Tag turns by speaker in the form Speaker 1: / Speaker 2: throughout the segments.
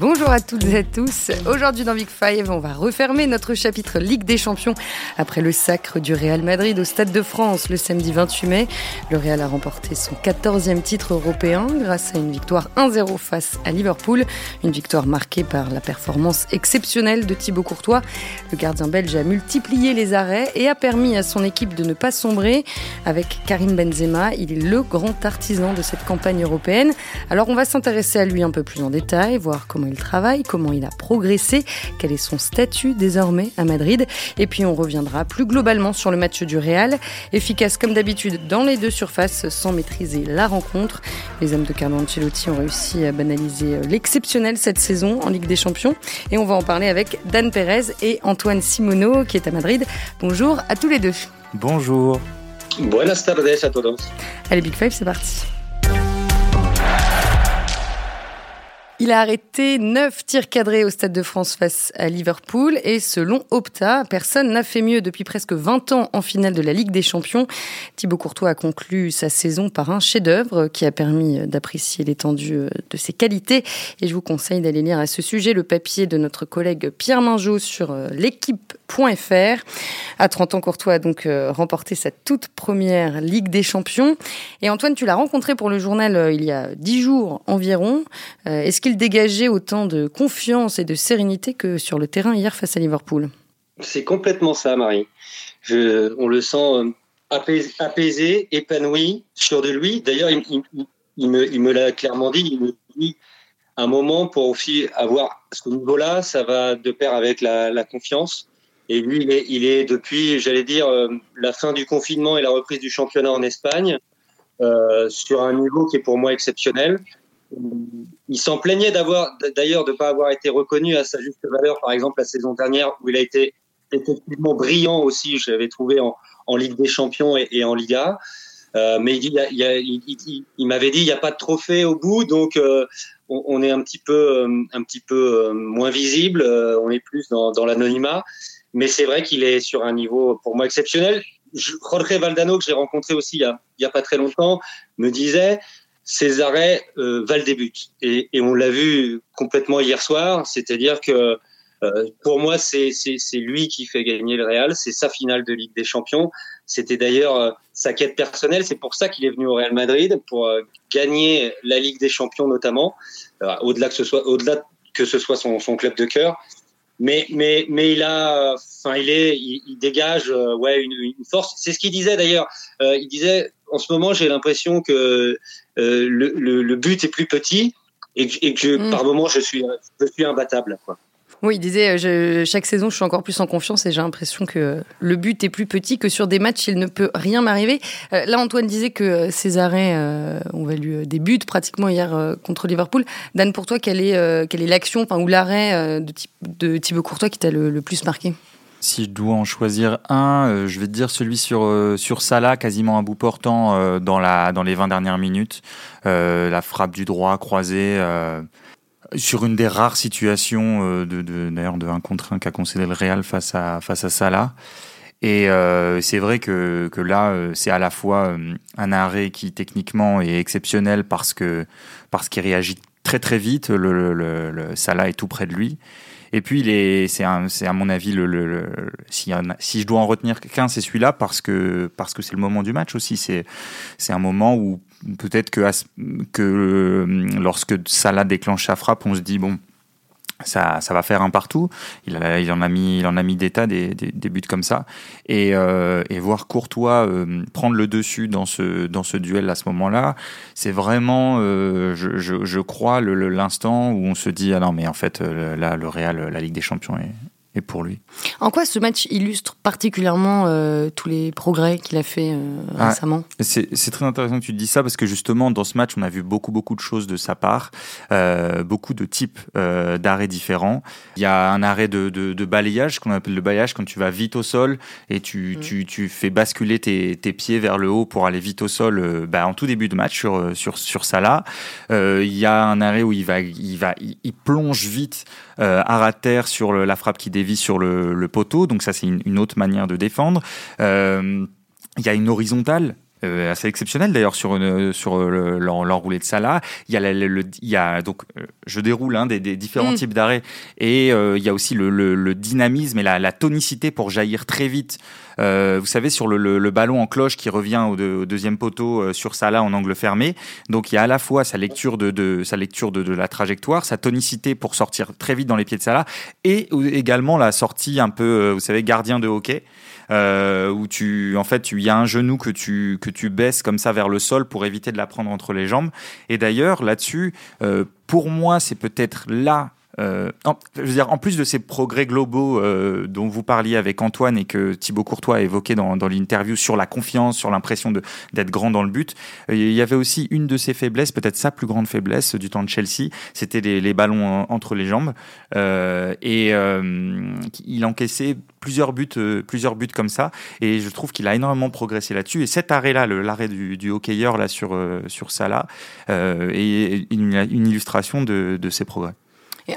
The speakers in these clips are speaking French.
Speaker 1: Bonjour à toutes et à tous. Aujourd'hui dans Big Five, on va refermer notre chapitre Ligue des Champions après le sacre du Real Madrid au Stade de France le samedi 28 mai. Le Real a remporté son 14e titre européen grâce à une victoire 1-0 face à Liverpool. Une victoire marquée par la performance exceptionnelle de Thibaut Courtois. Le gardien belge a multiplié les arrêts et a permis à son équipe de ne pas sombrer. Avec Karim Benzema, il est le grand artisan de cette campagne européenne. Alors on va s'intéresser à lui un peu plus en détail, voir comment il travaille, comment il a progressé, quel est son statut désormais à Madrid. Et puis on reviendra plus globalement sur le match du Real, efficace comme d'habitude dans les deux surfaces sans maîtriser la rencontre. Les hommes de Carlo Ancelotti ont réussi à banaliser l'exceptionnel cette saison en Ligue des Champions. Et on va en parler avec Dan Perez et Antoine Simoneau qui est à Madrid. Bonjour à tous les deux.
Speaker 2: Bonjour.
Speaker 3: Buenas tardes a todos.
Speaker 1: Allez, Big Five, c'est parti. Il a arrêté 9 tirs cadrés au Stade de France face à Liverpool et selon Opta, personne n'a fait mieux depuis presque 20 ans en finale de la Ligue des Champions. Thibaut Courtois a conclu sa saison par un chef-d'œuvre qui a permis d'apprécier l'étendue de ses qualités et je vous conseille d'aller lire à ce sujet le papier de notre collègue Pierre Minjot sur euh, l'équipe.fr. À 30 ans, Courtois a donc euh, remporté sa toute première Ligue des Champions et Antoine, tu l'as rencontré pour le journal euh, il y a 10 jours environ. Il dégageait autant de confiance et de sérénité que sur le terrain hier face à Liverpool?
Speaker 3: C'est complètement ça, Marie. On le sent euh, apaisé, épanoui, sûr de lui. D'ailleurs, il, me, l'a clairement dit. Il me dit un moment pour aussi avoir ce niveau-là, ça va de pair avec la, confiance. Et lui, il est, depuis, j'allais dire, euh, la fin du confinement et la reprise du championnat en Espagne, euh, sur un niveau qui est pour moi exceptionnel il s'en plaignait d'avoir, d'ailleurs, de ne pas avoir été reconnu à sa juste valeur, par exemple, la saison dernière, où il a été effectivement brillant aussi, je l'avais trouvé en, Ligue des Champions et, en Liga. Euh, mais il, il, il, m'avait dit il n'y a pas de trophée au bout, donc euh, on, est un petit peu, euh, un petit peu moins visible, on est plus dans, dans l'anonymat. Mais c'est vrai qu'il est sur un niveau pour moi exceptionnel. Jorge Valdano, que j'ai rencontré aussi il n'y a, il a pas très longtemps, me disait ces arrêts euh, valent des buts. Et, et on l'a vu complètement hier soir, c'est-à-dire que euh, pour moi, c'est lui qui fait gagner le Real, c'est sa finale de Ligue des Champions. C'était d'ailleurs euh, sa quête personnelle, c'est pour ça qu'il est venu au Real Madrid, pour euh, gagner la Ligue des Champions notamment, au-delà que ce soit, au-delà que ce soit son, son club de cœur. Mais, mais, mais il a, enfin, il est, il, dégage, ouais, une, une force. C'est ce qu'il disait d'ailleurs. il disait, en ce moment, j'ai l'impression que euh, le, le, but est plus petit et que, et que mm. par moment je suis, je suis imbattable. Quoi.
Speaker 1: Oui, il disait je, chaque saison je suis encore plus en confiance et j'ai l'impression que le but est plus petit que sur des matchs il ne peut rien m'arriver. Euh, là Antoine disait que ces arrêts euh, ont valu des buts pratiquement hier contre Liverpool. Dan pour toi quelle est quelle est l'action enfin ou l'arrêt de, de Thibaut Courtois qui t'a le, le plus marqué?
Speaker 2: Si je dois en choisir un, euh, je vais te dire celui sur euh, sur Salah, quasiment à bout portant euh, dans la dans les 20 dernières minutes, la frappe du droit croisée sur une des rares situations de, d'ailleurs de 1 contre 1 qu'a concédé le Real face à face à Salah. Et c'est vrai que, que là, c'est à la fois un arrêt qui techniquement est exceptionnel parce parce qu'il réagit très très vite. Le, Salah est tout près de lui. Et puis, c'est à mon avis, le, si, je dois en retenir qu'un, c'est celui-là parce que parce que c'est le moment du match aussi. C'est c'est un moment où peut-être que que lorsque Salah déclenche sa frappe, on se dit bon, ça, ça va faire un partout. Il, en a mis, il en a mis des tas des, des, buts comme ça. Et, euh, et voir Courtois euh, prendre le dessus dans ce dans ce duel à ce moment-là, c'est vraiment, euh, je, je, je, crois, l'instant où on se dit ah non mais en fait là le Real, la Ligue des Champions est, pour lui.
Speaker 1: En quoi ce match illustre particulièrement euh, tous les progrès qu'il a fait euh, ah, récemment?
Speaker 2: C'est très intéressant que tu dis ça parce que justement dans ce match on a vu beaucoup beaucoup de choses de sa part, euh, beaucoup de types d'arrêts différents. Il y a un arrêt de, de, balayage qu'on appelle le balayage quand tu vas vite au sol et tu, mm. tu, tu fais basculer tes, tes, pieds vers le haut pour aller vite au sol bah, en tout début de match sur, sur, sur Salah. il y a un arrêt où il va, il, va, il, plonge vite à terre sur la frappe qui dévie sur le, poteau, donc ça c'est une, autre manière de défendre. Euh, il y a une horizontale euh, assez exceptionnel d'ailleurs sur, une, sur l'enroulé de Salah. Il y a, le, il y a donc, je déroule hein, des, des, différents mm. types d'arrêts et il y a aussi le, le dynamisme et la, la, tonicité pour jaillir très vite. Vous savez, sur le, ballon en cloche qui revient au, deuxième poteau sur Salah en angle fermé. Donc il y a à la fois sa lecture de, de sa lecture de, de, la trajectoire, sa tonicité pour sortir très vite dans les pieds de Salah et également la sortie un peu, vous savez, gardien de hockey euh, où tu, en fait, il y a un genou que tu que tu baisses comme ça vers le sol pour éviter de la prendre entre les jambes. Et d'ailleurs, là-dessus, euh, pour moi, c'est peut-être là euh, en, je veux dire, en plus de ces progrès globaux euh, dont vous parliez avec Antoine et que Thibaut Courtois a évoqué dans, dans l'interview sur la confiance, sur l'impression d'être grand dans le but, euh, il y avait aussi une de ses faiblesses, peut-être sa plus grande faiblesse du temps de Chelsea, c'était les, les, ballons entre les jambes. Euh, et euh, il encaissait plusieurs buts, plusieurs buts comme ça. Et je trouve qu'il a énormément progressé là-dessus. Et cet arrêt-là, l'arrêt du, du hockeyeur là sur sur Salah, est une, une illustration de, de ses progrès.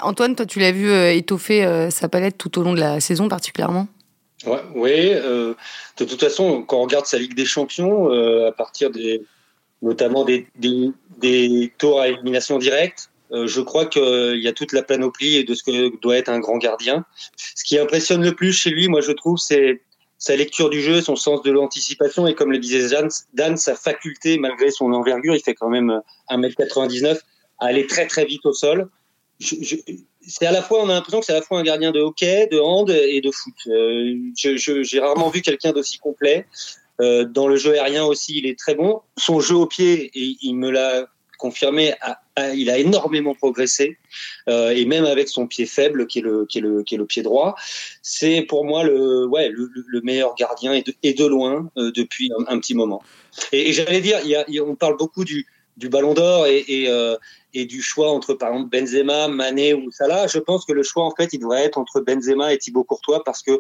Speaker 1: Antoine, toi, tu l'as vu euh, étoffer euh, sa palette tout au long de la saison particulièrement?
Speaker 3: Ouais, Oui, euh, de toute façon, quand on regarde sa Ligue des Champions, à partir des, notamment des, des, tours à élimination directe, je crois qu'il y a toute la panoplie de ce que doit être un grand gardien. Ce qui impressionne le plus chez lui, moi, je trouve, c'est sa lecture du jeu, son sens de l'anticipation et comme le disait Dan, sa faculté, malgré son envergure, il fait quand même 1m99, à aller très très vite au sol c'est à la fois, on a l'impression que c'est à la fois un gardien de hockey, de hand et de foot. Euh, j'ai rarement vu quelqu'un d'aussi complet. Euh, dans le jeu aérien aussi, il est très bon. Son jeu au pied, il me l'a confirmé, il a énormément progressé. Euh, et même avec son pied faible, qui est le, qui est le, qui est le pied droit, c'est pour moi le, ouais, le, meilleur gardien et de, et de loin depuis un, petit moment. Et, j'allais dire, on parle beaucoup du, du Ballon d'Or et, et, du choix entre par exemple Benzema, Mané ou Salah, je pense que le choix en fait il devrait être entre Benzema et Thibaut Courtois parce que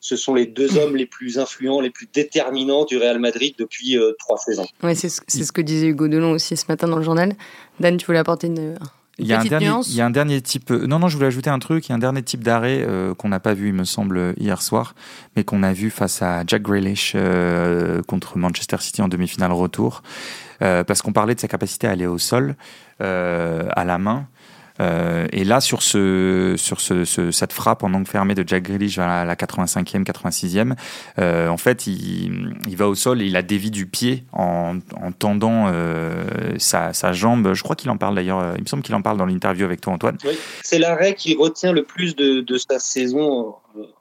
Speaker 3: ce sont les deux hommes les plus influents, les plus déterminants du Real Madrid depuis euh, trois saisons.
Speaker 1: Ouais, c'est ce, ce, que disait Hugo Delon aussi ce matin dans le journal. Dan, tu voulais apporter une,
Speaker 2: il y, a un dernier, il y a un dernier type. Euh, non, non, je voulais ajouter un truc. Il y a un dernier type d'arrêt euh, qu'on n'a pas vu, il me semble, hier soir, mais qu'on a vu face à Jack Grealish euh, contre Manchester City en demi-finale retour. parce qu'on parlait de sa capacité à aller au sol, à la main. Euh, et là, sur, ce, sur ce, cette frappe en angle fermé de Jack Grealish à la 85e, 86e, euh, en fait, il, va au sol et il a dévie du pied en, en tendant euh, sa, jambe. Je crois qu'il en parle d'ailleurs, il me semble qu'il en parle dans l'interview avec toi, Antoine.
Speaker 3: C'est l'arrêt qui retient le plus de, de sa saison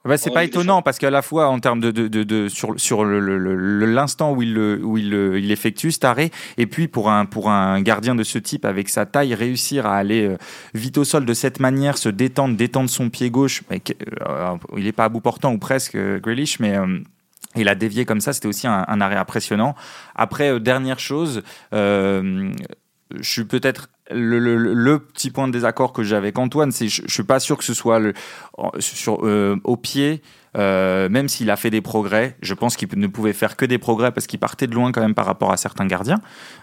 Speaker 2: bah, c'est pas étonnant parce qu'à la fois en termes de, de, de, sur, sur l'instant où il où il, il effectue cet arrêt et puis pour un pour un gardien de ce type avec sa taille réussir à aller euh, vite au sol de cette manière se détendre détendre son pied gauche euh, il est pas à bout portant ou presque euh, Grealish mais il a dévié comme ça, c'était aussi un, arrêt impressionnant. Après, dernière chose, je suis peut-être le, petit point de désaccord que j'ai avec Antoine, c'est je, je suis pas sûr que ce soit euh, au pied euh, même s'il a fait des progrès, je pense qu'il ne pouvait faire que des progrès parce qu'il partait de loin quand même par rapport à certains gardiens.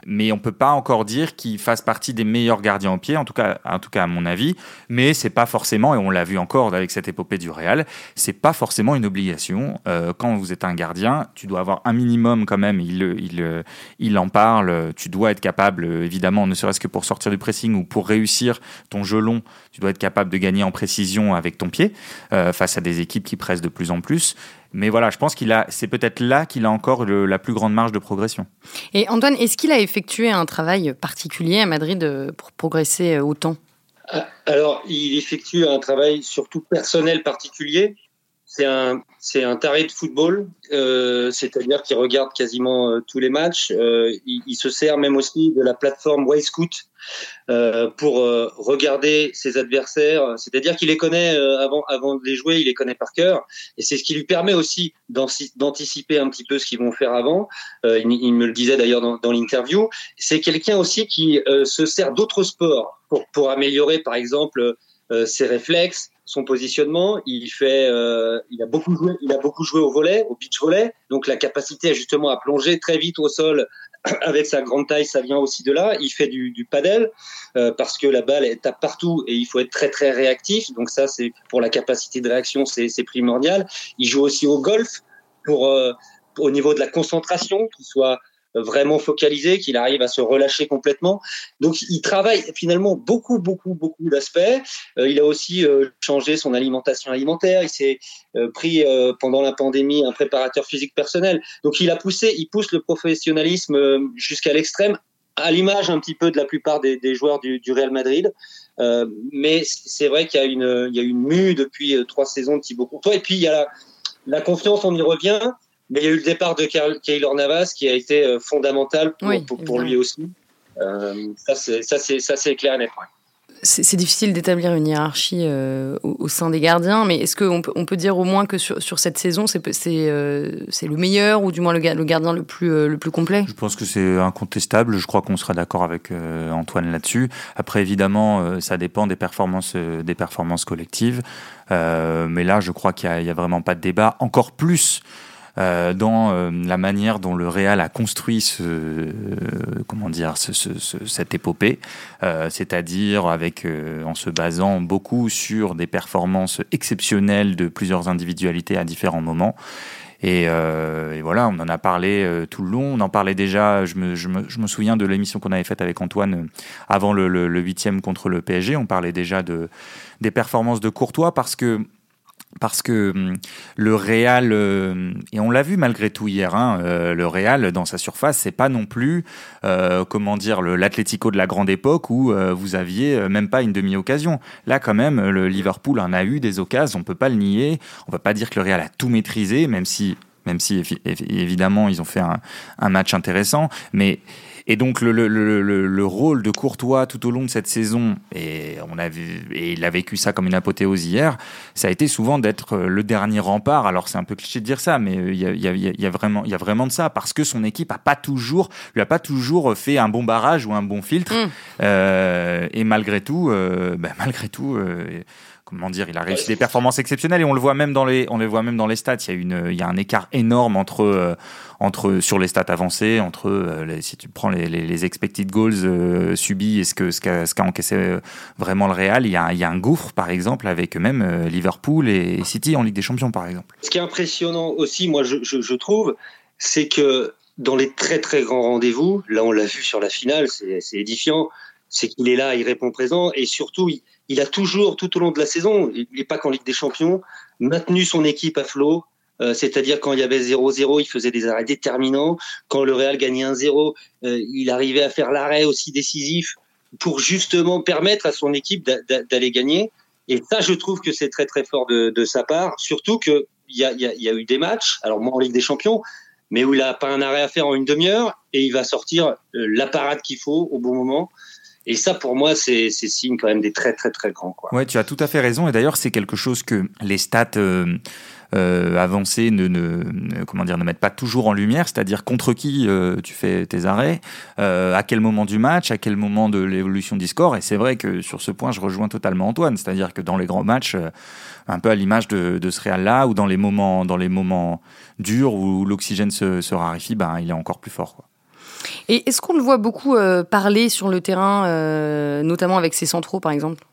Speaker 2: Mais on peut pas encore dire qu'il fasse partie des meilleurs gardiens au pied, en tout cas, en tout cas à mon avis. Mais c'est pas forcément, et on l'a vu encore avec cette épopée du Real, c'est pas forcément une obligation. Euh, quand vous êtes un gardien, tu dois avoir un minimum quand même. Il, il, il en parle. Tu dois être capable, évidemment, ne serait-ce que pour sortir du pressing ou pour réussir ton jeu long, tu dois être capable de gagner en précision avec ton pied euh, face à des équipes qui pressent de plus en plus. Mais voilà, je pense qu'il a, c'est peut-être là qu'il a encore la plus grande marge de progression.
Speaker 1: Et Antoine, est-ce qu'il a effectué un travail particulier à Madrid euh, pour progresser euh, autant?
Speaker 3: Alors, il effectue un travail surtout personnel particulier. C'est un, c'est un taré de football, euh, c'est-à-dire qu'il regarde quasiment euh, tous les matchs. Euh, il, il, se sert même aussi de la plateforme Wayscout euh, pour euh, regarder ses adversaires. C'est-à-dire qu'il les connaît avant, avant de les jouer, il les connaît par cœur. Et c'est ce qui lui permet aussi d'anticiper un petit peu ce qu'ils vont faire avant. Il, il, me le disait d'ailleurs dans, dans l'interview. C'est quelqu'un aussi qui se sert d'autres sports pour, pour améliorer, par exemple, ses réflexes, son positionnement. Il fait, euh, il a beaucoup joué, il a beaucoup joué au volet, au beach volet. Donc la capacité justement à plonger très vite au sol avec sa grande taille, ça vient aussi de là. Il fait du, du padel euh, parce que la balle elle tape partout et il faut être très très réactif. Donc ça c'est pour la capacité de réaction, c'est primordial. Il joue aussi au golf pour euh, au niveau de la concentration, qu'il soit vraiment focalisé, qu'il arrive à se relâcher complètement. Donc il travaille finalement beaucoup, beaucoup, beaucoup d'aspects. Euh, il a aussi euh, changé son alimentation alimentaire. Il s'est euh, pris pendant la pandémie un préparateur physique personnel. Donc il a poussé, il pousse le professionnalisme jusqu'à l'extrême, à l'image un petit peu de la plupart des, joueurs du, Real Madrid. mais c'est vrai qu'il y a une, il y a une mue depuis trois saisons de Thibaut Courtois. Et puis il y a la, la confiance, on y revient. Mais il y a eu le départ de Keylor Navas qui a été euh, fondamental pour, pour, lui aussi. Euh, ça, c'est clair et net.
Speaker 1: C'est difficile d'établir une hiérarchie euh, au, sein des gardiens, mais est-ce qu'on peut, on peut dire au moins que sur, sur cette saison, c'est euh, le meilleur ou du moins le, le gardien le plus, le plus complet?
Speaker 2: Je pense que c'est incontestable. Je crois qu'on sera d'accord avec Antoine là-dessus. Après, évidemment, ça dépend des performances, des performances collectives. mais là, je crois qu'il n'y a, a, vraiment pas de débat. Encore plus euh, dans euh, la manière dont le Real a construit ce, euh, comment dire, ce, ce, cette épopée, c'est-à-dire avec en se basant beaucoup sur des performances exceptionnelles de plusieurs individualités à différents moments. Et, et, voilà, on en a parlé tout le long. On en parlait déjà, je me, je me, je me souviens de l'émission qu'on avait faite avec Antoine avant le, le, huitième contre le PSG. On parlait déjà de, des performances de Courtois parce que parce que hum, le Real, euh, et on l'a vu malgré tout hier, hein, euh, le Real dans sa surface, c'est pas non plus, euh, comment dire, l'Atlético de la grande époque où vous aviez même pas une demi-occasion. Là, quand même, le Liverpool en a eu des occasions, on peut pas le nier. On va pas dire que le Real a tout maîtrisé, même si, même si évidemment ils ont fait un, un match intéressant, mais et donc le, le, le, le, rôle de Courtois tout au long de cette saison, et, on a vu, et il a vécu ça comme une apothéose hier, ça a été souvent d'être euh, le dernier rempart. Alors c'est un peu cliché de dire ça, mais euh, il y a, y, a, y a, vraiment, il y a vraiment de ça, parce que son équipe a pas toujours, lui a pas toujours fait un bon barrage ou un bon filtre. Mm. Euh, et malgré tout, euh, ben, malgré tout... Euh, comment dire, il a réussi des performances exceptionnelles et on le voit même dans les, on le voit même dans les stats. Il y a une, il y a un écart énorme entre, euh, entre sur les stats avancées, entre euh, si tu prends les, les, expected goals euh, subis et ce que ce qu'a, ce qu'a encaissé vraiment le Real, il y a, il y a un gouffre par exemple avec même Liverpool et City en Ligue des Champions par exemple.
Speaker 3: Ce qui est impressionnant aussi, moi je, je, je trouve, c'est que dans les très très grands rendez-vous, là on l'a vu sur la finale, c'est, c'est édifiant, c'est qu'il est là, il répond présent et surtout il, il a toujours, tout au long de la saison, et pas qu'en Ligue des Champions, maintenu son équipe à flot. Euh, c'est-à-dire quand il y avait 0-0, il faisait des arrêts déterminants. Quand le Real gagnait 1-0, euh, il arrivait à faire l'arrêt aussi décisif pour justement permettre à son équipe d'aller gagner. Et ça, je trouve que c'est très très fort de, sa part. Surtout qu'il y a, y, a, y a eu des matchs, alors moi en Ligue des Champions, mais où il n'a pas un arrêt à faire en une demi-heure et il va sortir euh, la parade qu'il faut au bon moment. Et ça, pour moi, c'est signe quand même des très, très, très grands. Quoi.
Speaker 2: Ouais, tu as tout à fait raison. Et d'ailleurs, c'est quelque chose que les stats euh, euh, avancées ne, ne, comment dire, ne mettent pas toujours en lumière. C'est-à-dire contre qui euh, tu fais tes arrêts, à quel moment du match, à quel moment de l'évolution du score. Et c'est vrai que sur ce point, je rejoins totalement Antoine. C'est-à-dire que dans les grands matchs, un peu à l'image de, de, ce Real-là, ou dans les moments, dans les moments durs où l'oxygène se, se raréfie, ben, il est encore plus fort. Quoi.
Speaker 1: Et est-ce qu'on le voit beaucoup euh, parler sur le terrain, euh, notamment avec ses centraux, par exemple?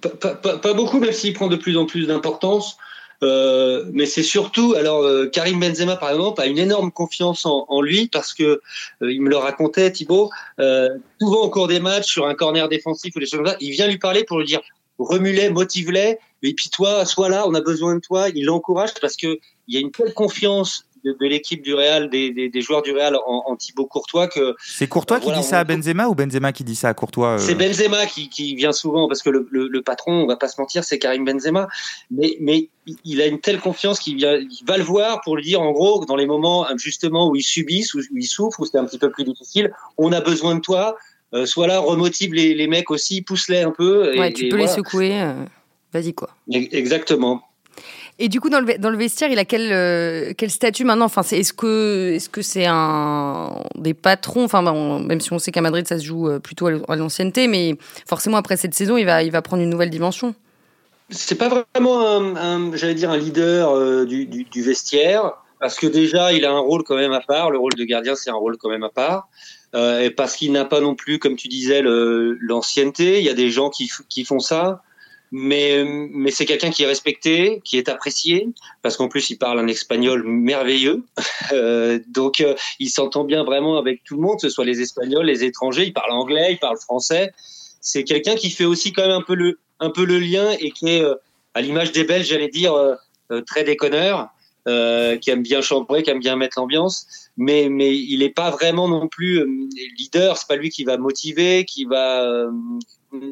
Speaker 3: Pas, beaucoup, même s'il prend de plus en plus d'importance. Euh, mais c'est surtout, alors Karim Benzema par exemple a une énorme confiance en, lui parce que il me le racontait Thibaut, souvent au cours des matchs sur un corner défensif ou des choses comme ça, il vient lui parler pour lui dire remue-les, motive-les, et puis toi, sois là, on a besoin de toi. Il l'encourage parce que il y a une telle confiance de, l'équipe du Real, des, joueurs du Real en, Thibaut Courtois que.
Speaker 2: C'est Courtois qui dit ça à Benzema ou Benzema qui dit ça à Courtois euh
Speaker 3: C'est Benzema qui, vient souvent parce que le, patron, on va pas se mentir, c'est Karim Benzema. Mais, mais il a une telle confiance qu'il va le voir pour lui dire en gros dans les moments justement où il subissent, où il souffre, où c'est un petit peu plus difficile, on a besoin de toi. Euh, soit là, remotive les, mecs aussi, pousse-les un peu.
Speaker 1: ouais, tu peux les secouer. Euh, vas-y quoi.
Speaker 3: Exactement.
Speaker 1: Et du coup, dans le, dans le vestiaire, il a quel, euh, quel statut maintenant? Enfin, Est-ce que est-ce que c'est un des patrons? Enfin, même si on sait qu'à Madrid, ça se joue euh, plutôt à l'ancienneté, mais forcément, après cette saison, il va, il va prendre une nouvelle dimension.
Speaker 3: C'est pas vraiment un, j'allais dire, un leader euh, du, du, vestiaire, parce que déjà, il a un rôle quand même à part. Le rôle de gardien, c'est un rôle quand même à part. Et parce qu'il n'a pas non plus, comme tu disais, l'ancienneté. Il y a des gens qui, qui font ça. Mais, mais c'est quelqu'un qui est respecté, qui est apprécié, parce qu'en plus il parle un espagnol merveilleux, euh, donc euh, il s'entend bien vraiment avec tout le monde, que ce soit les Espagnols, les étrangers, il parle anglais, il parle français. C'est quelqu'un qui fait aussi quand même un peu le, un peu le lien et qui est, euh, à l'image des Belges, j'allais dire, très déconneur, qui aime bien chanter, qui aime bien mettre l'ambiance, mais, mais il n'est pas vraiment non plus leader, c'est pas lui qui va motiver, qui va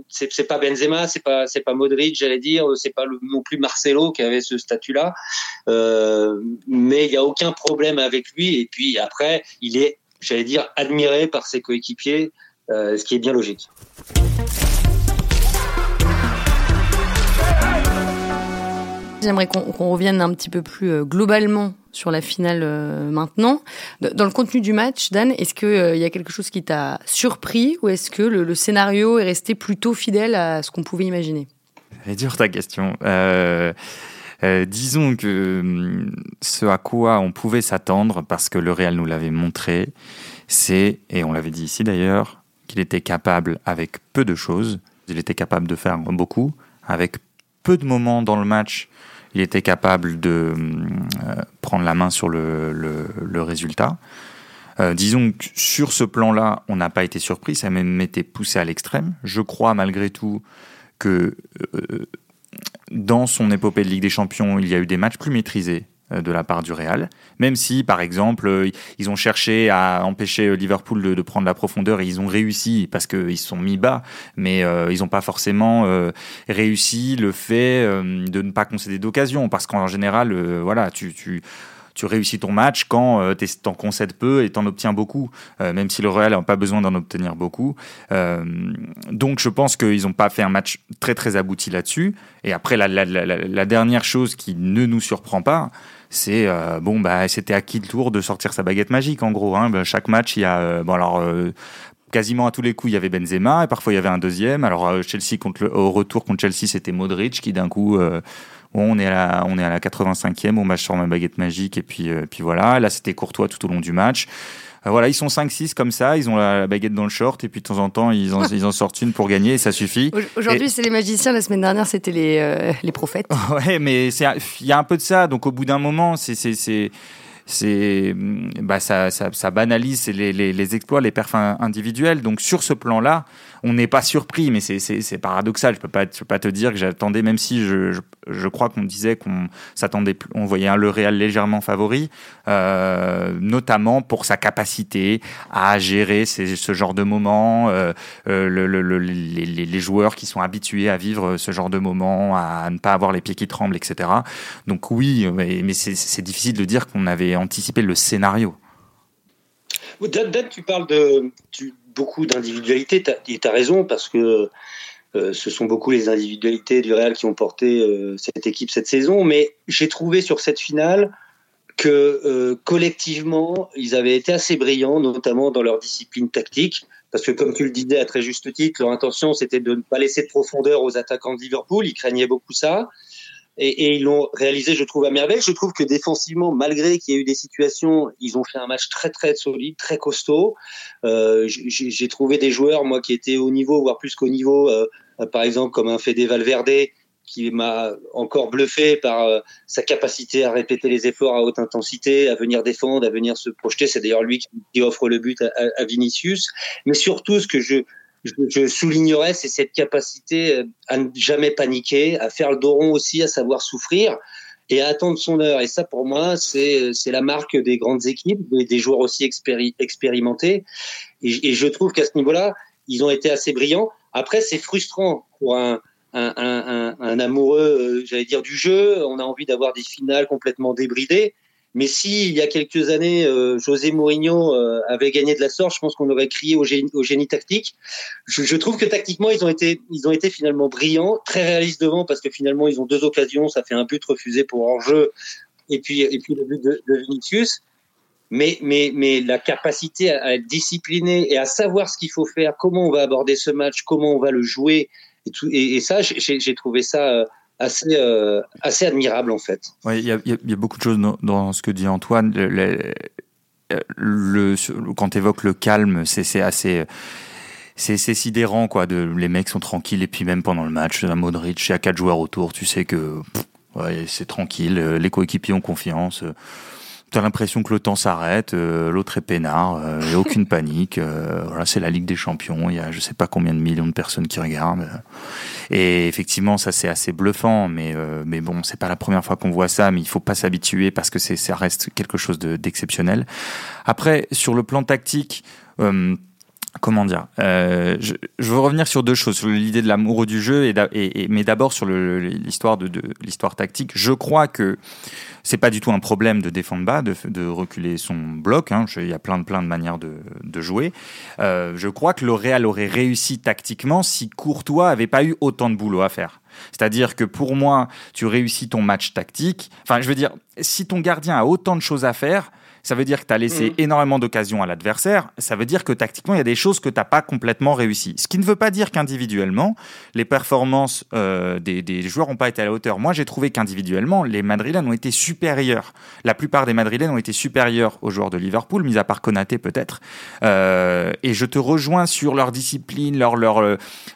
Speaker 3: c'est pas Benzema, c'est pas c'est pas Modric, j'allais dire, c'est pas non plus Marcelo qui avait ce statut-là, euh, mais il y a aucun problème avec lui. Et puis après, il est, j'allais dire, admiré par ses coéquipiers, euh, ce qui est bien logique.
Speaker 1: J'aimerais qu'on revienne un petit peu plus euh, globalement sur la finale euh, maintenant. Dans le contenu du match, Dan, est-ce qu'il euh, y a quelque chose qui t'a surpris ou est-ce que le, scénario est resté plutôt fidèle à ce qu'on pouvait imaginer?
Speaker 2: C'est dur ta question. disons que hum, ce à quoi on pouvait s'attendre, parce que le Real nous l'avait montré, c'est, et on l'avait dit ici d'ailleurs, qu'il était capable avec peu de choses, il était capable de faire beaucoup, avec peu de moments dans le match il était capable de euh, prendre la main sur le, résultat. Euh, disons que sur ce plan-là, on n'a pas été surpris, ça a même été poussé à l'extrême. Je crois malgré tout que euh, dans son épopée de Ligue des Champions, il y a eu des matchs plus maîtrisés de la part du Real. Même si, par exemple, euh, ils ont cherché à empêcher euh, Liverpool de, prendre la profondeur et ils ont réussi parce qu'ils se sont mis bas, mais ils n'ont pas forcément réussi le fait de ne pas concéder d'occasion parce qu'en général, voilà, tu, tu réussis ton match quand euh, tu en concèdes peu et t'en obtiens beaucoup, même si le Real n'a pas besoin d'en obtenir beaucoup. donc je pense qu'ils n'ont pas fait un match très très abouti là-dessus. Et après, la, dernière chose qui ne nous surprend pas, c'est euh, bon bah c'était à qui le tour de sortir sa baguette magique en gros. Hein. Bah, chaque match il y a euh, bon alors euh, quasiment à tous les coups, il y avait Benzema et parfois il y avait un deuxième. Alors Chelsea contre au retour contre Chelsea, c'était Modric qui d'un coup on est à la, on est à la 85e, on match sur ma baguette magique et puis puis voilà. Là, c'était Courtois tout au long du match. Euh, voilà, ils sont 5-6 comme ça, ils ont la, baguette dans le short et puis de temps en temps ils en, ils en sortent une pour gagner et ça suffit.
Speaker 1: Aujourd'hui c'est les magiciens, la semaine dernière c'était les, euh, les prophètes.
Speaker 2: Ouais, mais il y a un peu de ça, donc au bout d'un moment c'est c'est bah ça, ça, ça, banalise les, les, les, exploits, les perfs individuels. Donc sur ce plan-là, on n'est pas surpris, mais c'est paradoxal. Je peux pas, peux pas te dire que j'attendais, même si je, je, crois qu'on disait qu'on s'attendait, on voyait le Real légèrement favori, euh, notamment pour sa capacité à gérer ce genre de moments, euh, euh, le, les, les, joueurs qui sont habitués à vivre ce genre de moments, à ne pas avoir les pieds qui tremblent, etc. Donc oui, mais, mais c'est difficile de dire qu'on avait anticipé le scénario.
Speaker 3: Tu parles de, beaucoup d'individualités, et tu as raison, parce que euh, ce sont beaucoup les individualités du Real qui ont porté euh, cette équipe cette saison, mais j'ai trouvé sur cette finale que euh, collectivement, ils avaient été assez brillants, notamment dans leur discipline tactique, parce que comme tu le disais à très juste titre, leur intention c'était de ne pas laisser de profondeur aux attaquants de Liverpool, ils craignaient beaucoup ça et, et ils l'ont réalisé, je trouve, à merveille. Je trouve que défensivement, malgré qu'il y ait eu des situations, ils ont fait un match très très solide, très costaud. Euh, J'ai trouvé des joueurs, moi, qui étaient au niveau, voire plus qu'au niveau, euh, par exemple, comme un Fede Valverde, qui m'a encore bluffé par euh, sa capacité à répéter les efforts à haute intensité, à venir défendre, à venir se projeter. C'est d'ailleurs lui qui, offre le but à, à, Vinicius. Mais surtout, ce que je, je, soulignerais, c'est cette capacité euh, à ne jamais paniquer, à faire le dos rond aussi, à savoir souffrir et à attendre son heure. Et ça, pour moi, c'est la marque des grandes équipes, des joueurs aussi expérimentés. Et, je trouve qu'à ce niveau-là, ils ont été assez brillants. Après, c'est frustrant pour un, un, un, un amoureux, euh, j'allais dire, du jeu. On a envie d'avoir des finales complètement débridées. Mais si il y a quelques années, euh, José Mourinho euh, avait gagné de la sorte, je pense qu'on aurait crié au génie, au génie tactique. Je, je, trouve que tactiquement, ils ont été, ils ont été finalement brillants, très réalistes devant parce que finalement, ils ont deux occasions. Ça fait un but refusé pour hors-jeu et puis et puis le but de, de Vinicius. Mais, mais, mais la capacité à être discipliné et à savoir ce qu'il faut faire, comment on va aborder ce match, comment on va le jouer, et, tout, et, et ça, j'ai trouvé ça euh, assez, euh, assez admirable en fait.
Speaker 2: Il y, a beaucoup de choses dans, ce que dit Antoine. Quand tu évoques le calme, c'est assez c'est sidérant quoi. Les mecs sont tranquilles et puis même pendant le match, à Modric, il y a quatre joueurs autour, tu sais que c'est tranquille, les coéquipiers ont confiance. T'as l'impression que le temps s'arrête, euh, l'autre est peinard, il n'y a aucune panique. Euh, voilà, c'est la Ligue des Champions, il y a je sais pas combien de millions de personnes qui regardent. Et effectivement, ça c'est assez bluffant, mais euh, mais bon, c'est pas la première fois qu'on voit ça, mais il faut pas s'habituer parce que ça reste quelque chose d'exceptionnel. Après, sur le plan tactique. Euh, comment dire euh, je, veux revenir sur deux choses sur l'idée de l'amour du jeu et, mais d'abord sur l'histoire de, l'histoire tactique je crois que c'est pas du tout un problème de défendre bas de, reculer son bloc hein. il y a plein de plein de manières de, de jouer euh, je crois que le Real aurait réussi tactiquement si Courtois avait pas eu autant de boulot à faire c'est-à-dire que pour moi, tu réussis ton match tactique. Enfin, je veux dire, si ton gardien a autant de choses à faire, ça veut dire que tu as laissé mm. énormément d'occasions à l'adversaire. Ça veut dire que tactiquement, il y a des choses que tu n'as pas complètement réussi. Ce qui ne veut pas dire qu'individuellement, les performances euh, des, des, joueurs n'ont pas été à la hauteur. Moi, j'ai trouvé qu'individuellement, les Madrilènes ont été supérieurs. La plupart des Madrilènes ont été supérieurs aux joueurs de Liverpool, mis à part Konaté peut-être. Euh, et je te rejoins sur leur discipline, leur, leur,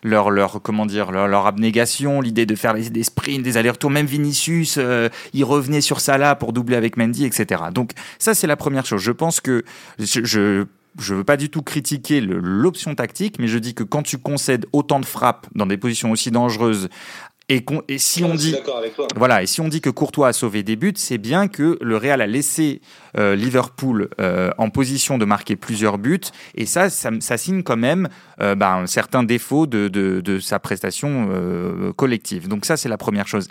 Speaker 2: leur, leur comment dire, leur, leur abnégation, l'idée de faire des sprints, des allers-retours. Même Vinicius, euh, il revenait sur Salah pour doubler avec Mendy, etc. Donc ça, c'est la première chose. Je pense que je, je veux pas du tout critiquer l'option tactique, mais je dis que quand tu concèdes autant de frappes dans des positions aussi dangereuses, et, et si on dit voilà, et si on dit que Courtois a sauvé des buts, c'est bien que le Real a laissé euh, Liverpool euh, en position de marquer plusieurs buts, et ça, ça, signe quand même euh, ben, certains défauts de, de, de sa prestation collective. Donc ça, c'est la première chose.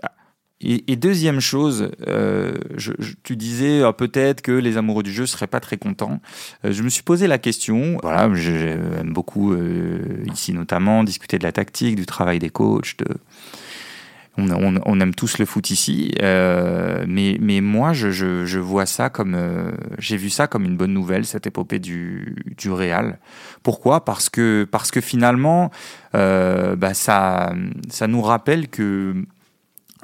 Speaker 2: Et, deuxième chose, euh, je, tu disais euh, peut-être que les amoureux du jeu seraient pas très contents. Euh, je me suis posé la question. Voilà, j'aime beaucoup ici notamment discuter de la tactique, du travail des coachs. De... On, on, on aime tous le foot ici, mais, mais moi je, je, je vois ça comme j'ai vu ça comme une bonne nouvelle cette épopée du, du Real. Pourquoi? Parce que parce que finalement, bah ça ça nous rappelle que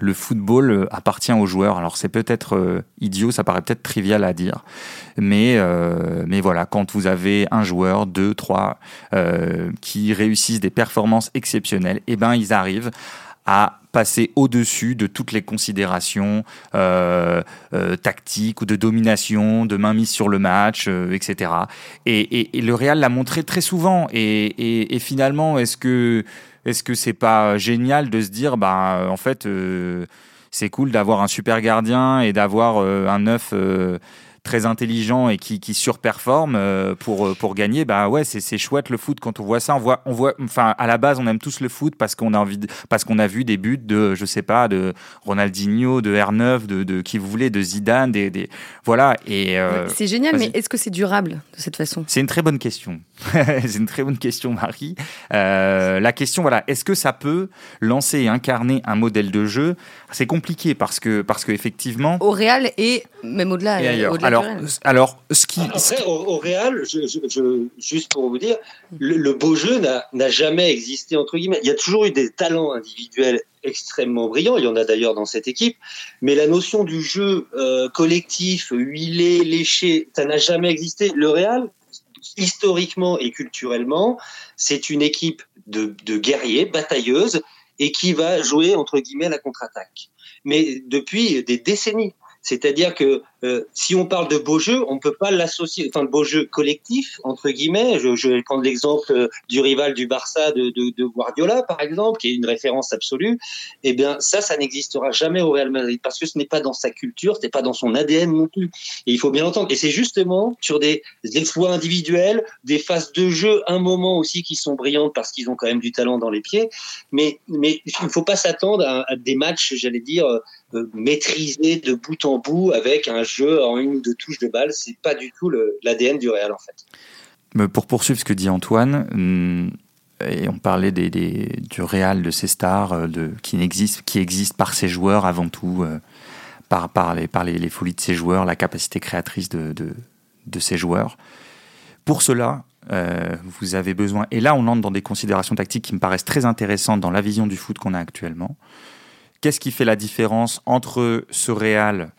Speaker 2: le football euh, appartient aux joueurs. Alors c'est peut-être euh, idiot, ça paraît peut-être trivial à dire, mais euh, mais voilà, quand vous avez un joueur, deux, trois, qui réussissent des performances exceptionnelles, eh ben ils arrivent à passer au-dessus de toutes les considérations tactiques ou de domination, de mainmise sur le match, etc. Et, le Real l'a montré très souvent. Et finalement, est-ce que est-ce que c'est pas génial de se dire, bah, en fait, euh, c'est cool d'avoir un super gardien et d'avoir euh, un neuf euh, très intelligent et qui, qui surperforme euh, pour, euh, pour gagner, bah ouais, c'est chouette le foot quand on voit ça. On voit, on voit, enfin, à la base, on aime tous le foot parce qu'on a envie, de, parce qu'on a vu des buts de, je sais pas, de Ronaldinho, de R9, de, de qui vous voulez, de Zidane, des, des voilà. Et
Speaker 1: euh, c'est génial, mais est-ce que c'est durable de cette façon?
Speaker 2: C'est une très bonne question. c'est une très bonne question, Marie. la question, voilà, est-ce que ça peut lancer et incarner un modèle de jeu? C'est compliqué parce que, parce que effectivement,
Speaker 1: au Real et même au-delà.
Speaker 2: Au alors, alors, ce qui.
Speaker 3: Après, au, Real, je, juste pour vous dire, le, beau jeu n'a jamais existé, entre guillemets. Il y a toujours eu des talents individuels extrêmement brillants, il y en a d'ailleurs dans cette équipe, mais la notion du jeu euh, collectif, huilé, léché, ça n'a jamais existé. Le Real, historiquement et culturellement, c'est une équipe de, de guerriers, batailleuses, et qui va jouer, entre guillemets, la contre-attaque. Mais depuis des décennies. C'est-à-dire que euh, si on parle de beau jeu, on ne peut pas l'associer, enfin de beau jeu collectif entre guillemets. Je, je vais prendre l'exemple euh, du rival du Barça de, de, de, Guardiola par exemple, qui est une référence absolue. Eh bien ça, ça n'existera jamais au Real Madrid parce que ce n'est pas dans sa culture, ce n'est pas dans son ADN non plus. Et il faut bien entendre. Et c'est justement sur des exploits individuels, des phases de jeu, un moment aussi qui sont brillantes parce qu'ils ont quand même du talent dans les pieds. Mais mais il ne faut pas s'attendre à, des matchs, j'allais dire, euh, maîtrisés de bout en bout avec un jeu en une ou deux touches de balle. C'est pas du tout l'ADN du Real en fait.
Speaker 2: pour poursuivre ce que dit Antoine, hum, on parlait du Real, de ses stars, euh, de, qui, existent, qui existent par ses joueurs avant tout, euh, par, les, folies de ses joueurs, la capacité créatrice de ses joueurs. Pour cela, euh, vous avez besoin, et là on entre dans des considérations tactiques qui me paraissent très intéressantes dans la vision du foot qu'on a actuellement. Qu'est-ce qui fait la différence entre ce Real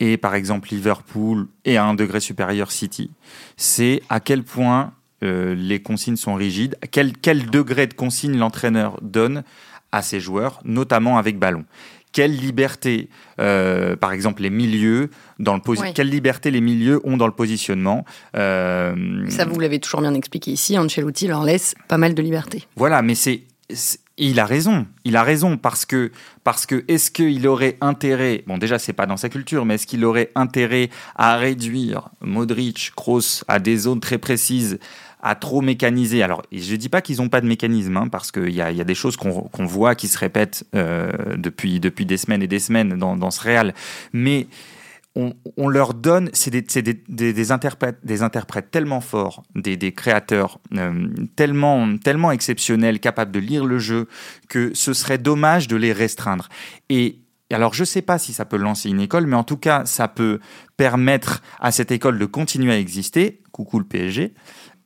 Speaker 2: et par exemple Liverpool et à un degré supérieur City, c'est à quel point les consignes sont rigides. Quel, quel degré de consigne l'entraîneur donne à ses joueurs, notamment avec ballon? Quelle liberté, euh, par exemple, les milieux dans le quelle liberté les milieux ont dans le positionnement.
Speaker 1: Euh, Ça, vous l'avez toujours bien expliqué ici. Ancelotti leur laisse pas mal de liberté.
Speaker 2: Voilà, mais c'est il a raison. Il a raison parce que parce que est-ce qu'il aurait intérêt Bon, déjà c'est pas dans sa culture, mais est-ce qu'il aurait intérêt à réduire Modric, Kroos à des zones très précises à trop mécaniser? Alors, je dis pas qu'ils n'ont pas de mécanisme, hein, parce qu'il y a, y a, des choses qu'on voit qui se répètent euh, depuis, depuis des semaines et des semaines dans, dans ce réal. Mais on, leur donne, c'est des, des, des, interprètes, des interprètes tellement forts, des, des créateurs euh, tellement, tellement exceptionnels, capables de lire le jeu, que ce serait dommage de les restreindre. Et alors, je ne sais pas si ça peut lancer une école, mais en tout cas, ça peut permettre à cette école de continuer à exister. Coucou le PSG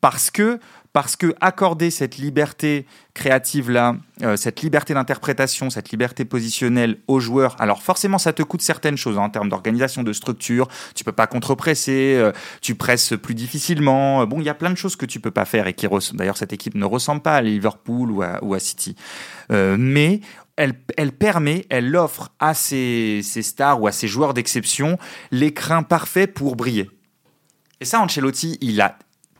Speaker 2: parce que parce que accorder cette liberté créative là, euh, cette liberté d'interprétation, cette liberté positionnelle aux joueurs, alors forcément ça te coûte certaines choses hein, en termes d'organisation, de structure. Tu peux pas contrepresser, euh, tu presses plus difficilement. Bon, il y a plein de choses que tu peux pas faire et qui d'ailleurs cette équipe ne ressemble pas à Liverpool ou à, City, euh, mais elle, elle, permet, elle offre à ces stars ou à ces joueurs d'exception l'écrin parfait pour briller. Et ça, Ancelotti, il a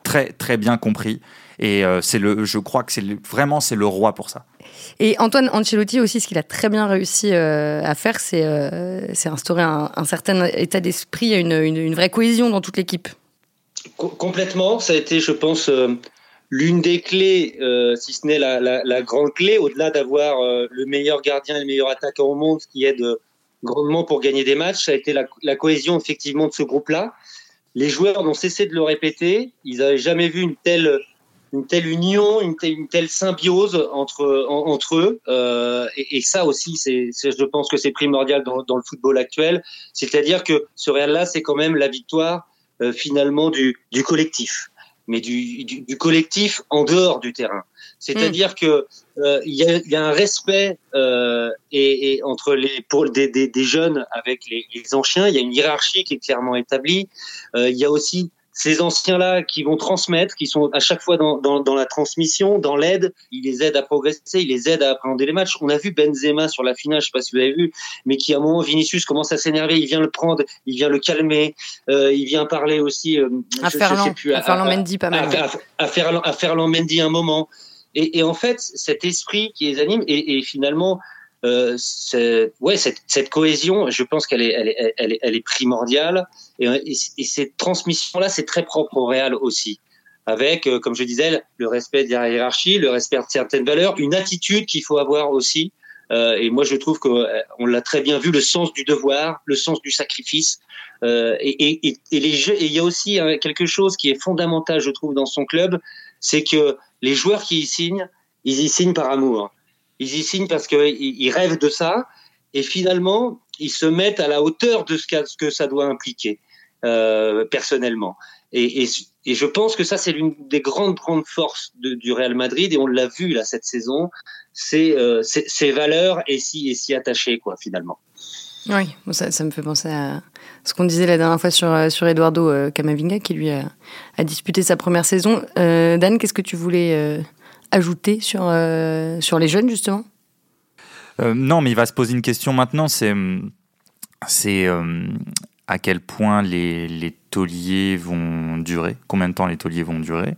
Speaker 2: très très bien compris. Et euh, c'est le, je crois que c'est vraiment c'est le roi pour ça.
Speaker 1: Et Antoine Ancelotti aussi, ce qu'il a très bien réussi euh, à faire, c'est euh, instaurer un, certain état d'esprit, une, une, vraie cohésion dans toute l'équipe.
Speaker 3: complètement, ça a été, je pense, l'une des clés, si ce n'est la, la, grande clé, au-delà d'avoir le meilleur gardien et le meilleur attaquant au monde, ce qui aide grandement pour gagner des matchs, ça a été la, la cohésion effectivement de ce groupe-là les joueurs n'ont cessé de le répéter. Ils n'avaient jamais vu une telle, une telle union, une telle, une telle symbiose entre, entre eux. Euh, et, ça aussi, c'est, je pense que c'est primordial dans, dans, le football actuel. C'est-à-dire que ce Real-là, c'est quand même la victoire euh, finalement du, du collectif, mais du, du, du, collectif en dehors du terrain. C'est-à-dire qu'il que euh, il y, a, y, a, un respect euh, et, et, entre les pour des, des, des jeunes avec les, les, anciens. Il y a une hiérarchie qui est clairement établie. Euh, il y a aussi ces anciens-là qui vont transmettre, qui sont à chaque fois dans, dans, dans la transmission, dans l'aide, ils les aident à progresser, ils les aident à appréhender les matchs. On a vu Benzema sur la finale, je sais pas si vous avez vu, mais qui à un moment Vinicius commence à s'énerver, il vient le prendre, il vient le calmer, euh, il vient parler aussi
Speaker 1: euh, à Ferland, à, Ferland Mendy pas mal.
Speaker 3: À, à, Ferland, à Ferland Mendy un moment. Et, et, en fait, cet esprit qui les anime, et, et finalement, euh, ouais, cette, cette, cohésion, je pense qu'elle est, elle est, elle est, elle est primordiale. Et, et, cette transmission-là, c'est très propre au Real aussi. Avec, euh, comme je disais, le respect de la hiérarchie, le respect de certaines valeurs, une attitude qu'il faut avoir aussi. Euh, et moi, je trouve qu'on euh, l'a très bien vu, le sens du devoir, le sens du sacrifice. Euh, et, et, et, les jeux, et il y a aussi quelque chose qui est fondamental, je trouve, dans son club, c'est que les joueurs qui y signent, ils y signent par amour. Ils y signent parce qu'ils rêvent de ça. Et finalement, ils se mettent à la hauteur de ce, que ça doit impliquer euh, personnellement. Et, je pense que ça, c'est l'une des grandes, grandes forces du Real Madrid. Et on l'a vu là cette saison. C'est euh, ces valeurs et si, et attacher, quoi, finalement.
Speaker 1: Oui, ça, me fait penser à ce qu'on disait la dernière fois sur, euh, Eduardo euh, Camavinga, qui lui a, disputé sa première saison. Euh, Dan, qu'est-ce que tu voulais ajouter sur, sur les jeunes, justement?
Speaker 2: Non, mais il va se poser une question maintenant, c'est c'est à quel point les, les tauliers vont durer, combien de temps les tauliers vont durer?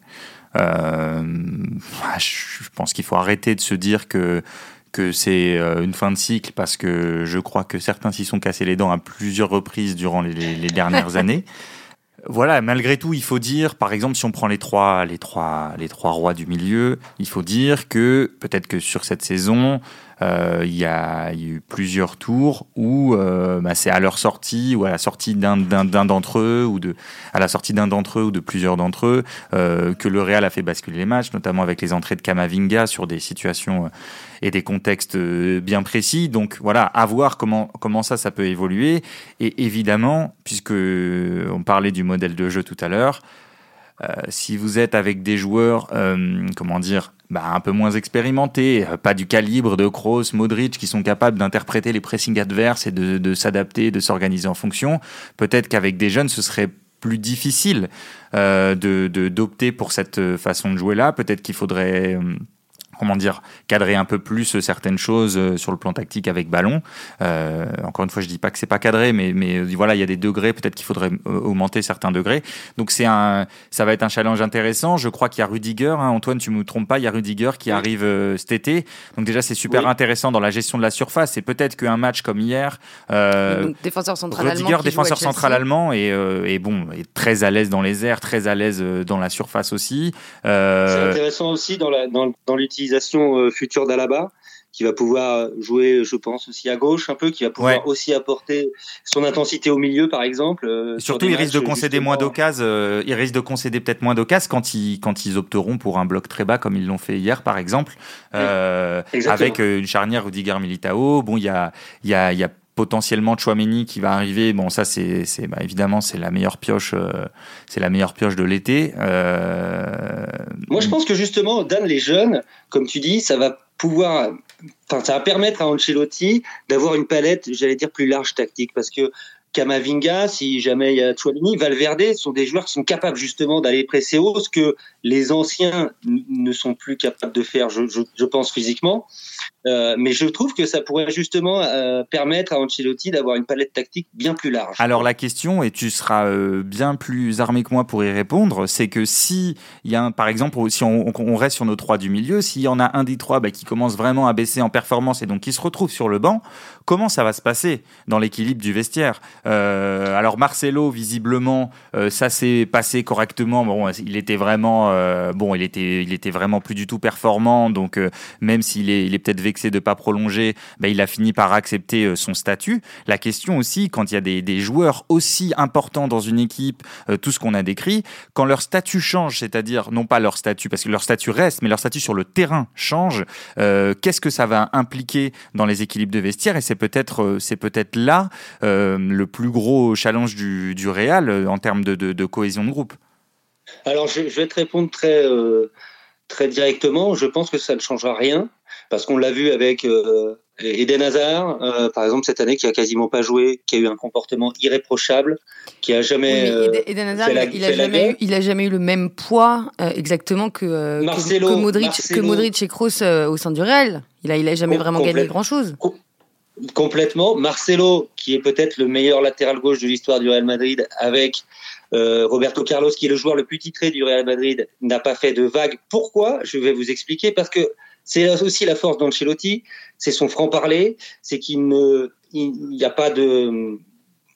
Speaker 2: Ah, je pense qu'il faut arrêter de se dire que que c'est une fin de cycle parce que je crois que certains s'y sont cassés les dents à plusieurs reprises durant les, les dernières années. Voilà, malgré tout, il faut dire, par exemple, si on prend les trois, les trois, les trois rois du milieu, il faut dire que peut-être que sur cette saison, euh, il y, a, eu plusieurs tours où euh, bah, c'est à leur sortie ou à la sortie d'un d'entre eux ou de à la sortie d'un d'entre eux ou de plusieurs d'entre eux euh, que le Real a fait basculer les matchs, notamment avec les entrées de Kamavinga sur des situations euh, et des contextes euh, bien précis. Donc voilà, à voir comment comment ça ça peut évoluer. Et évidemment, puisque on parlait du modèle de jeu tout à l'heure. Euh, si vous êtes avec des joueurs, euh, comment dire, bah, un peu moins expérimentés, euh, pas du calibre de Kroos, Modric, qui sont capables d'interpréter les pressings adverses et de, s'adapter, de s'organiser en fonction, peut-être qu'avec des jeunes, ce serait plus difficile euh, de d'opter pour cette façon de jouer là. Peut-être qu'il faudrait comment dire, cadrer un peu plus certaines choses euh, sur le plan tactique avec ballon. Euh, encore une fois, je dis pas que c'est pas cadré, mais, mais voilà, il y a des degrés, peut-être qu'il faudrait euh, augmenter certains degrés. Donc c'est un, ça va être un challenge intéressant. Je crois qu'il y a Rudiger, hein, Antoine, tu me trompes pas, il y a Rudiger qui arrive cet été. Donc déjà, c'est super intéressant dans la gestion de la surface. Et peut-être qu'un match comme hier,
Speaker 1: euh, défenseur central
Speaker 2: Rudiger,
Speaker 1: allemand,
Speaker 2: défenseur central allemand, et, et bon, est très à l'aise dans les airs, très à l'aise dans la surface aussi.
Speaker 3: c'est intéressant aussi dans l'utilisation euh, future d'Alaba qui va pouvoir jouer, je pense, aussi à gauche un peu, qui va pouvoir aussi apporter son intensité au milieu, par exemple. Euh,
Speaker 2: surtout, il risque de concéder moins d'occasions. Euh, il risque de concéder peut-être moins d'occasions quand ils quand ils opteront pour un bloc très bas, comme ils l'ont fait hier, par exemple, avec une charnière Rudiger Militao. Bon, il y a il y a il y a potentiellement Chouameni qui va arriver. Bon, ça c'est bah, évidemment c'est la meilleure pioche, c'est la meilleure pioche de l'été.
Speaker 3: Moi, je pense que justement, Dan, les jeunes, comme tu dis, ça va pouvoir, ça va permettre à Ancelotti d'avoir une palette, j'allais dire, plus large tactique, parce que Kamavinga, si jamais il y a Chouamini, Valverde sont des joueurs qui sont capables justement d'aller presser haut, ce que les anciens ne sont plus capables de faire, je, pense physiquement. Euh, mais je trouve que ça pourrait justement euh, permettre à Ancelotti d'avoir une palette tactique bien plus large.
Speaker 2: Alors la question, et tu seras euh, bien plus armé que moi pour y répondre, c'est que si il y a, un, par exemple, si on, on, reste sur nos trois du milieu, s'il y en a un des trois bah, qui commence vraiment à baisser en performance et donc qui se retrouve sur le banc, comment ça va se passer dans l'équilibre du vestiaire? Euh, Alors Marcelo, visiblement, ça s'est passé correctement. Bon, il était vraiment, bon, il était, il était vraiment plus du tout performant. Donc même s'il est, il est peut-être vexé de pas prolonger, bah, il a fini par accepter euh, son statut. La question aussi, quand il y a des, des joueurs aussi importants dans une équipe, euh, tout ce qu'on a décrit, quand leur statut change, c'est-à-dire non pas leur statut, parce que leur statut reste, mais leur statut sur le terrain change, euh, qu'est-ce que ça va impliquer dans les équilibres de vestiaire? Et c'est peut-être c'est peut-être là le plus gros challenge du, du Real en termes de, de, de, cohésion de groupe.
Speaker 3: Alors je, je vais te répondre très très directement. Je pense que ça ne changera rien parce qu'on l'a vu avec euh, Eden Hazard, euh, par exemple cette année, qui a quasiment pas joué, qui a eu un comportement irréprochable, qui a jamais.
Speaker 1: Oui, Eden Hazard, il, a jamais eu, il a jamais eu le même poids euh, exactement que, Marcelo, que, Modric, que Modric et Kroos au sein du Real. Il a, il a jamais vraiment gagné grand chose.
Speaker 3: Complètement. Marcelo, qui est peut-être le meilleur latéral gauche de l'histoire du Real Madrid, avec euh, Roberto Carlos, qui est le joueur le plus titré du Real Madrid, n'a pas fait de vague. Pourquoi? Je vais vous expliquer. Parce que c'est aussi la force d'Ancelotti, c'est son franc-parler, c'est qu'il ne, il n'y a pas de,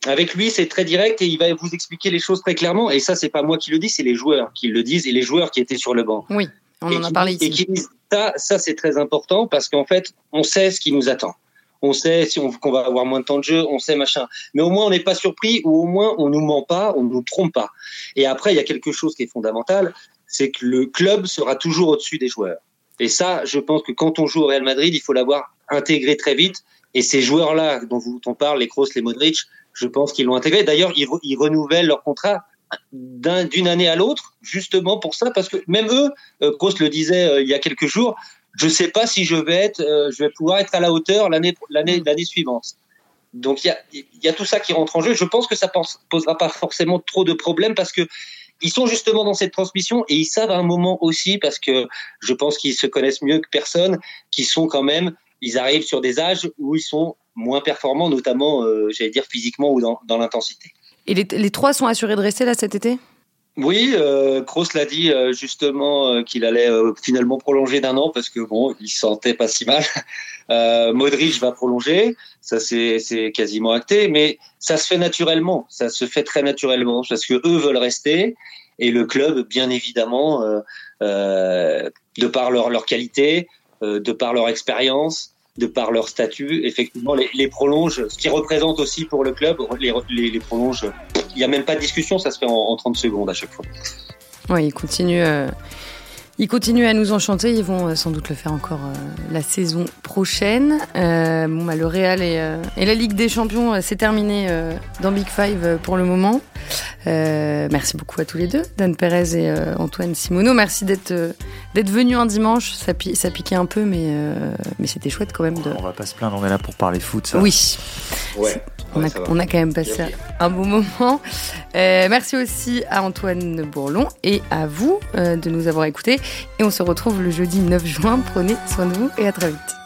Speaker 3: avec lui, c'est très direct et il va vous expliquer les choses très clairement. Et ça, c'est pas moi qui le dis, c'est les joueurs qui le disent et les joueurs qui étaient sur le banc.
Speaker 1: Oui, on en a parlé ici.
Speaker 3: Et qui ça, ça c'est très important parce qu'en fait, on sait ce qui nous attend. On sait si on, qu'on va avoir moins de temps de jeu, on sait machin. Mais au moins, on n'est pas surpris ou au moins, on nous ment pas, on nous trompe pas. Et après, il y a quelque chose qui est fondamental, c'est que le club sera toujours au-dessus des joueurs. Et ça, je pense que quand on joue au Real Madrid, il faut l'avoir intégré très vite. Et ces joueurs-là dont on parle, les Kroos, les Modric, je pense qu'ils l'ont intégré. D'ailleurs, ils, ils, renouvellent leur contrat d'une année à l'autre, justement pour ça, parce que même eux, euh, Kroos le disait euh, il y a quelques jours, je sais pas si je vais être, euh, je vais pouvoir être à la hauteur l'année l'année mm. l'année suivante. Donc il y a, y a tout ça qui rentre en jeu. Je pense que ça posera pas forcément trop de problèmes parce que ils sont justement dans cette transmission et ils savent à un moment aussi, parce que je pense qu'ils se connaissent mieux que personne, qui sont quand même, ils arrivent sur des âges où ils sont moins performants, notamment, euh, j'allais dire, physiquement ou dans, dans l'intensité.
Speaker 1: Et les, les, trois sont assurés de rester là cet été?
Speaker 3: Oui, euh, Kroos l'a dit euh, justement euh, qu'il allait euh, finalement prolonger d'un an parce que bon, il se sentait pas si mal. Euh, Modric va prolonger, ça c'est quasiment acté, mais ça se fait naturellement, ça se fait très naturellement parce que eux veulent rester et le club, bien évidemment, de par leur leur qualité, de par leur expérience, de par leur statut, effectivement, les, les ce qui représente aussi pour le club, les, les, les. Il n'y a même pas de discussion, ça se fait en, en 30 secondes à chaque fois.
Speaker 1: Oui, il continue. Euh ils continuent à nous enchanter, ils vont euh, sans doute le faire encore euh, la saison prochaine. Euh, bon, bah, le Real et, euh, et, la Ligue des Champions, c'est terminé dans Big Five pour le moment. merci beaucoup à tous les deux, Dan Perez et Antoine Simoneau. Merci d'être d'être venus un dimanche. Ça, pi ça piquait un peu, mais, mais c'était chouette quand même. De...
Speaker 2: On va pas se plaindre, on est là pour parler foot. Ça.
Speaker 1: Oui.
Speaker 3: Ouais.
Speaker 1: On, a, on, a, quand même passé un bon moment. Euh, merci aussi à Antoine Bourlon et à vous euh, de nous avoir écoutés. Et on se retrouve le jeudi 9 juin. Prenez soin de vous et à très vite.